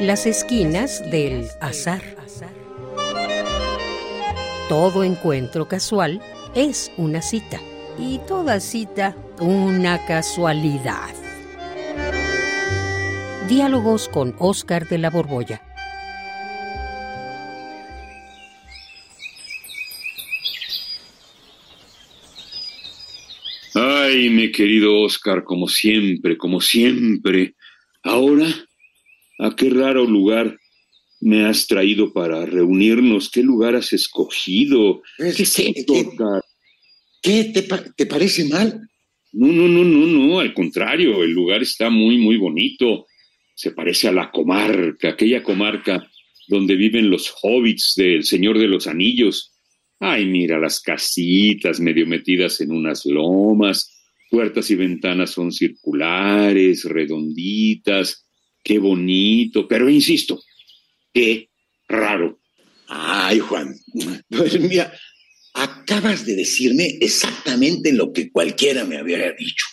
Las esquinas del azar. Todo encuentro casual es una cita y toda cita una casualidad. Diálogos con Oscar de la Borbolla. Ay, mi querido Oscar, como siempre, como siempre. Ahora, ¿a qué raro lugar me has traído para reunirnos? ¿Qué lugar has escogido? ¿Qué es ¿qué- esto, qué- te, pa- te parece mal? No, no, no, no, no, al contrario, el lugar está muy, muy bonito. Se parece a la comarca, aquella comarca donde viven los hobbits del Señor de los Anillos. Ay, mira las casitas medio metidas en unas lomas, puertas y ventanas son circulares, redonditas. Qué bonito, pero insisto, qué raro. Ay, Juan, pues mira, acabas de decirme exactamente lo que cualquiera me habría dicho.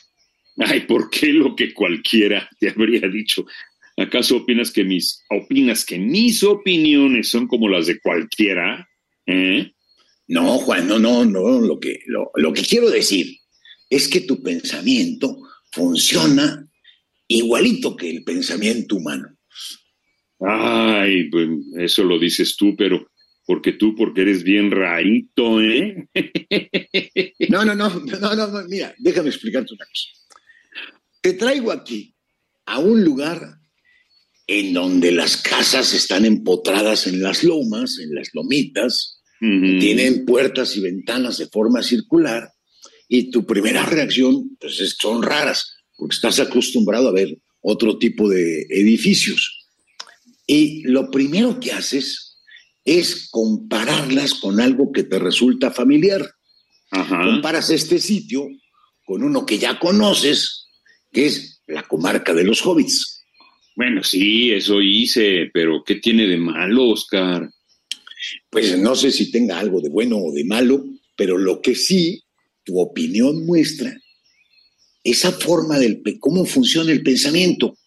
Ay, ¿por qué lo que cualquiera te habría dicho? ¿Acaso opinas que mis opinas que mis opiniones son como las de cualquiera? ¿Eh? No, Juan, no, no, no, lo que, lo, lo que quiero decir es que tu pensamiento funciona igualito que el pensamiento humano. Ay, pues eso lo dices tú, pero porque tú, porque eres bien rarito, ¿eh? No, no, no, no, no, no, mira, déjame explicarte una cosa. Te traigo aquí a un lugar en donde las casas están empotradas en las lomas, en las lomitas, tienen puertas y ventanas de forma circular y tu primera reacción pues, es que son raras porque estás acostumbrado a ver otro tipo de edificios. Y lo primero que haces es compararlas con algo que te resulta familiar. Ajá. Comparas este sitio con uno que ya conoces, que es la comarca de los hobbits. Bueno, sí, eso hice, pero ¿qué tiene de malo, Oscar? Pues no sé si tenga algo de bueno o de malo, pero lo que sí, tu opinión muestra esa forma del cómo funciona el pensamiento.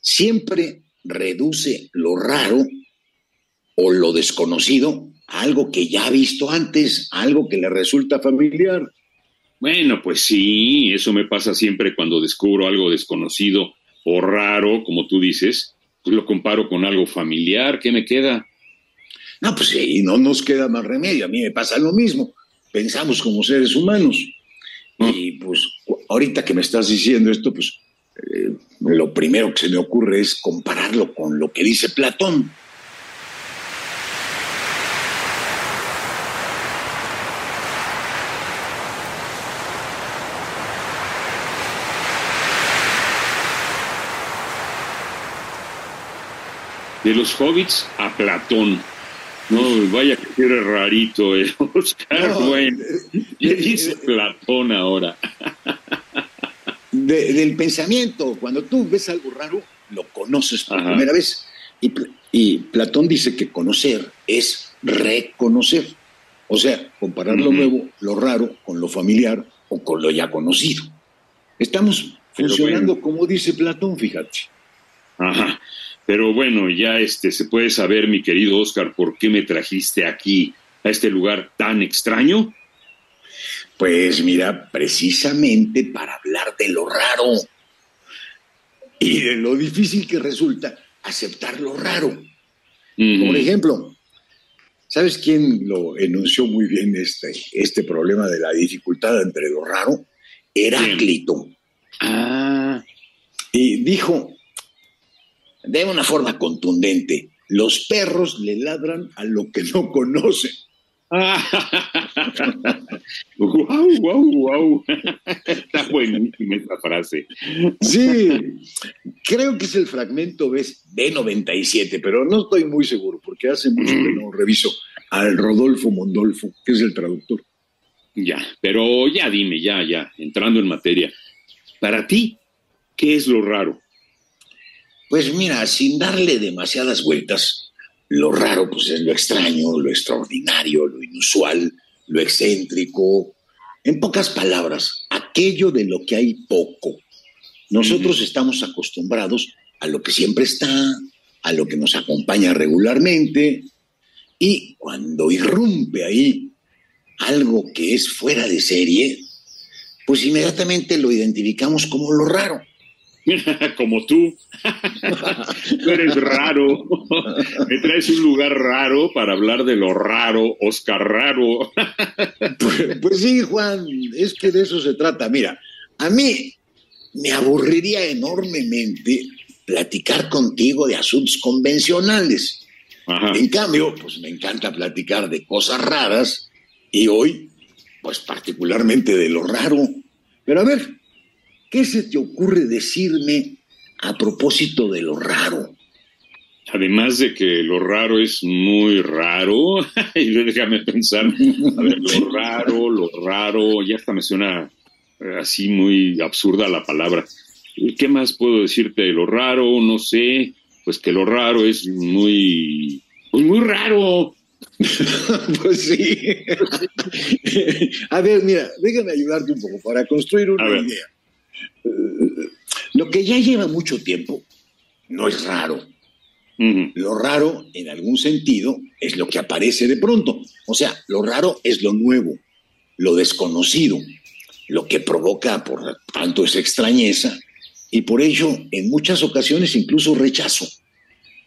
Siempre reduce lo raro o lo desconocido a algo que ya ha visto antes, a algo que le resulta familiar. Bueno, pues sí, eso me pasa siempre cuando descubro algo desconocido o raro, como tú dices, pues lo comparo con algo familiar, ¿qué me queda? No, pues sí, no nos queda más remedio. A mí me pasa lo mismo. Pensamos como seres humanos. Y pues ahorita que me estás diciendo esto, pues eh, lo primero que se me ocurre es compararlo con lo que dice Platón. De los hobbits a Platón. No, vaya que eres rarito, eh, Oscar. No, bueno, eh, ¿qué eh, dice eh, Platón ahora? De- del pensamiento, cuando tú ves algo raro, lo conoces por Ajá. primera vez. Y, Pl- y Platón dice que conocer es reconocer. O sea, comparar lo nuevo, lo raro, con lo familiar o con lo ya conocido. Estamos funcionando como dice Platón, fíjate. Ajá. Pero bueno, ya este se puede saber, mi querido Oscar, por qué me trajiste aquí, a este lugar tan extraño. Pues mira, precisamente para hablar de lo raro y de lo difícil que resulta aceptar lo raro. Por ejemplo, ¿sabes quién lo enunció muy bien este, este problema de la dificultad entre lo raro? Heráclito. Ah, Y dijo de una forma contundente, los perros le ladran a lo que no conocen. wow, wow, wow. Está buenísima esta frase. Sí, creo que es el fragmento B- B97, pero no estoy muy seguro porque hace mucho que no reviso al Rodolfo Mondolfo, que es el traductor. Ya, pero ya dime, ya, ya, entrando en materia. Para ti, ¿qué es lo raro? Pues mira, sin darle demasiadas vueltas, lo raro pues es lo extraño, lo extraordinario, lo inusual, lo excéntrico. En pocas palabras, aquello de lo que hay poco. Nosotros estamos acostumbrados a lo que siempre está, a lo que nos acompaña regularmente, y cuando irrumpe ahí algo que es fuera de serie, pues inmediatamente lo identificamos como lo raro. como tú. tú eres raro. Me traes un lugar raro para hablar de lo raro, Oscar Raro. pues, pues, sí, Juan, es que de eso se trata. Mira, a mí me aburriría enormemente platicar contigo de asuntos convencionales. En cambio, pues me encanta platicar de cosas raras y hoy, pues particularmente de lo raro. Pero a ver, ¿Qué se te ocurre decirme a propósito de lo raro? Además de que lo raro es muy raro, y déjame pensar, a ver, lo raro, lo raro, ya hasta me suena eh, así muy absurda la palabra. ¿Qué más puedo decirte de lo raro? No sé, pues que lo raro es muy, pues muy raro. pues sí. a ver, mira, déjame ayudarte un poco para construir una idea. Lo que ya lleva mucho tiempo no es raro. Lo raro, en algún sentido, es lo que aparece de pronto. O sea, lo raro es lo nuevo, lo desconocido, lo que provoca, por tanto, esa extrañeza y por ello, en muchas ocasiones, incluso rechazo.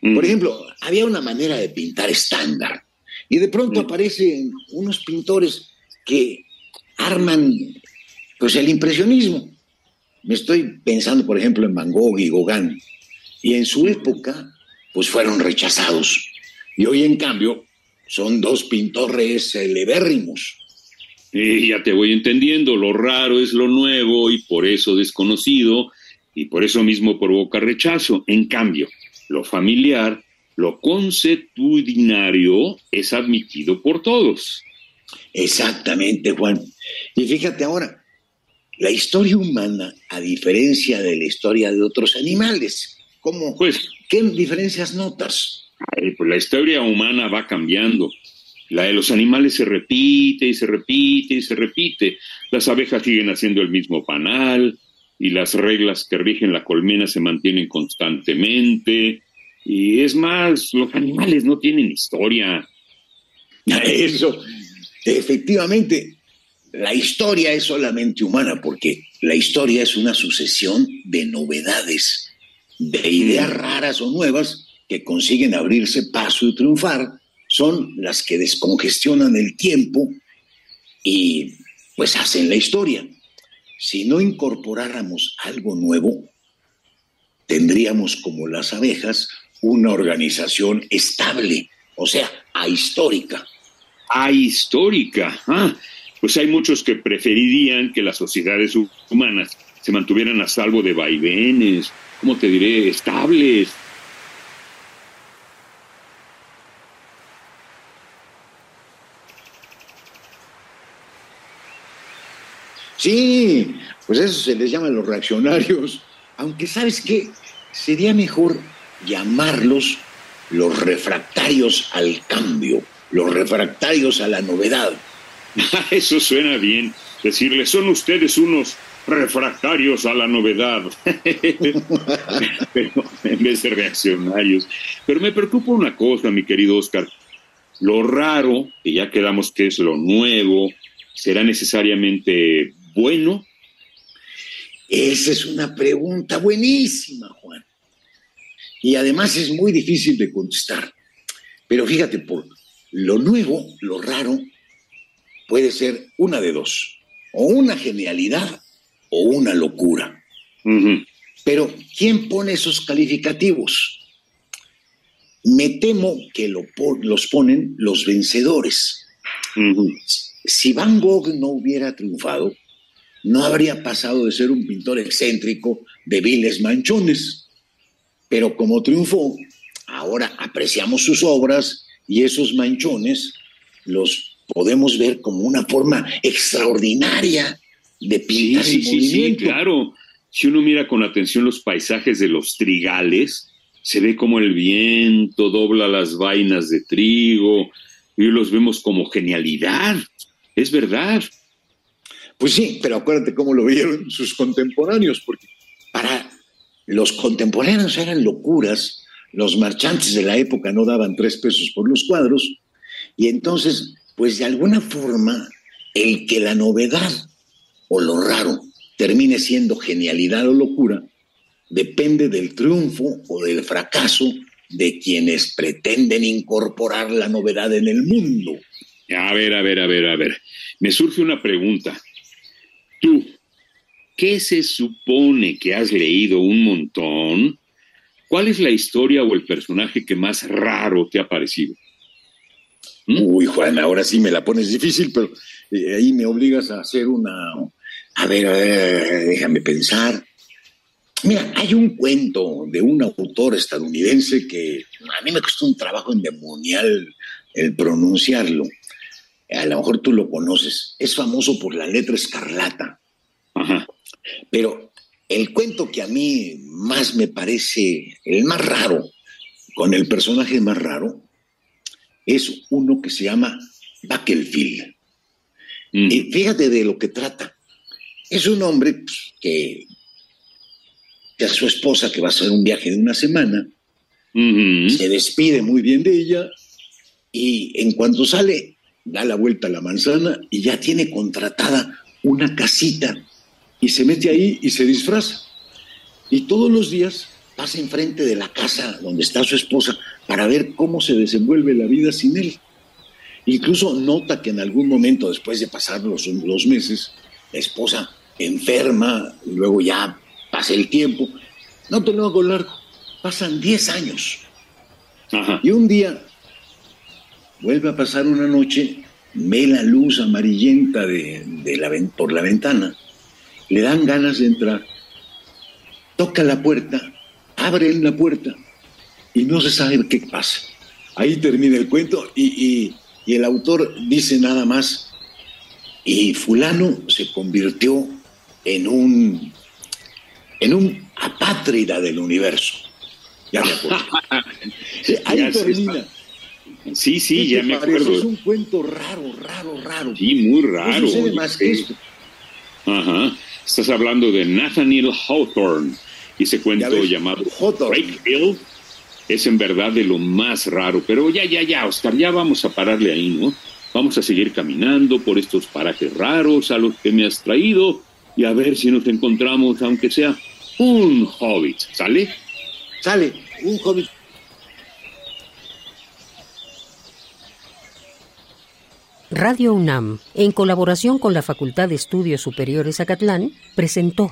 Por ejemplo, había una manera de pintar estándar y de pronto aparecen unos pintores que arman pues el impresionismo me estoy pensando, por ejemplo, en Van Gogh y Gauguin, y en su época, pues fueron rechazados. Y hoy, en cambio, son dos pintores celebérrimos. Y ya te voy entendiendo, lo raro es lo nuevo y por eso desconocido, y por eso mismo provoca rechazo. En cambio, lo familiar, lo consuetudinario es admitido por todos. Exactamente, Juan. Y fíjate ahora, la historia humana, a diferencia de la historia de otros animales, ¿cómo? Pues, ¿qué diferencias notas? pues la historia humana va cambiando. La de los animales se repite y se repite y se repite. Las abejas siguen haciendo el mismo panal y las reglas que rigen la colmena se mantienen constantemente. Y es más, los animales no tienen historia. Eso, efectivamente, la historia es solamente humana porque la historia es una sucesión de novedades, de ideas raras o nuevas que consiguen abrirse paso y triunfar, son las que descongestionan el tiempo y pues hacen la historia. Si no incorporáramos algo nuevo, tendríamos como las abejas una organización estable, o sea, ahistórica. Ahistórica. Ah, pues hay muchos que preferirían que las sociedades humanas se mantuvieran a salvo de vaivenes, ¿cómo te diré?, estables. Sí, pues eso se les llama los reaccionarios, aunque sabes qué, sería mejor llamarlos los refractarios al cambio, los refractarios a la novedad. Eso suena bien. Decirle, son ustedes unos refractarios a la novedad, Pero, en vez de reaccionarios. Pero me preocupa una cosa, mi querido Oscar. Lo raro, que ya quedamos que es lo nuevo, ¿será necesariamente bueno? Esa es una pregunta buenísima, Juan. Y además es muy difícil de contestar. Pero fíjate, por lo nuevo, lo raro, puede ser una de dos, o una genialidad o una locura. Pero, ¿quién pone esos calificativos? Me temo que los ponen los vencedores. Si Van Gogh no hubiera triunfado, no habría pasado de ser un pintor excéntrico de viles manchones. Pero como triunfó, ahora apreciamos sus obras y esos manchones los podemos ver como una forma extraordinaria de pintar sí, sí, Sí, claro. Si uno mira con atención los paisajes de los trigales, se ve como el viento dobla las vainas de trigo y los vemos como genialidad. Es verdad. Pues sí, pero acuérdate cómo lo vieron sus contemporáneos, porque para los contemporáneos eran locuras los marchantes de la época no daban tres pesos por los cuadros, y entonces, pues de alguna forma, el que la novedad o lo raro termine siendo genialidad o locura, depende del triunfo o del fracaso de quienes pretenden incorporar la novedad en el mundo. A ver, a ver, a ver, a ver. Me surge una pregunta. Tú, ¿qué se supone que has leído un montón? ¿Cuál es la historia o el personaje que más raro te ha parecido? ¿Mm? Uy, Juan, ahora sí me la pones difícil, pero eh, ahí me obligas a hacer una... A ver, a ver, déjame pensar. Mira, hay un cuento de un autor estadounidense que a mí me costó un trabajo endemonial el pronunciarlo. A lo mejor tú lo conoces. Es famoso por la letra escarlata. Ajá. Pero el cuento que a mí más me parece el más raro, con el personaje más raro, es uno que se llama Bakelfield. Mm. Y fíjate de lo que trata. Es un hombre pues, que, que, a su esposa, que va a hacer un viaje de una semana, se despide muy bien de ella y en cuanto sale, da la vuelta a la manzana y ya tiene contratada una casita y se mete ahí y se disfraza. Y todos los días pasa enfrente de la casa donde está su esposa para ver cómo se desenvuelve la vida sin él. Incluso nota que en algún momento, después de pasar los, los meses, la esposa enferma, y luego ya pasa el tiempo. No te lo hago largo, pasan 10 años. Y un día vuelve a pasar una noche, ve la luz amarillenta de, la, por la ventana, le dan ganas de entrar, toca la puerta abren la puerta y no se sabe qué pasa. Ahí termina el cuento y, el autor dice nada más, y fulano se convirtió en un, en un apátrida del universo. Ya me acuerdo. Ahí termina. Sí, sí, ya me acuerdo. Es un cuento raro, raro, raro. Sí, muy raro. No más que esto. Ajá. Estás hablando de Nathaniel Hawthorne y ese cuento llamado Hill es en verdad de lo más raro. Pero ya, ya, ya, Oscar, ya vamos a pararle ahí, ¿no? Vamos a seguir caminando por estos parajes raros a los que me has traído y a ver si nos encontramos, aunque sea un hobbit. ¿Sale? Sale, un hobbit. Radio UNAM, en colaboración con la Facultad de Estudios Superiores Acatlán, presentó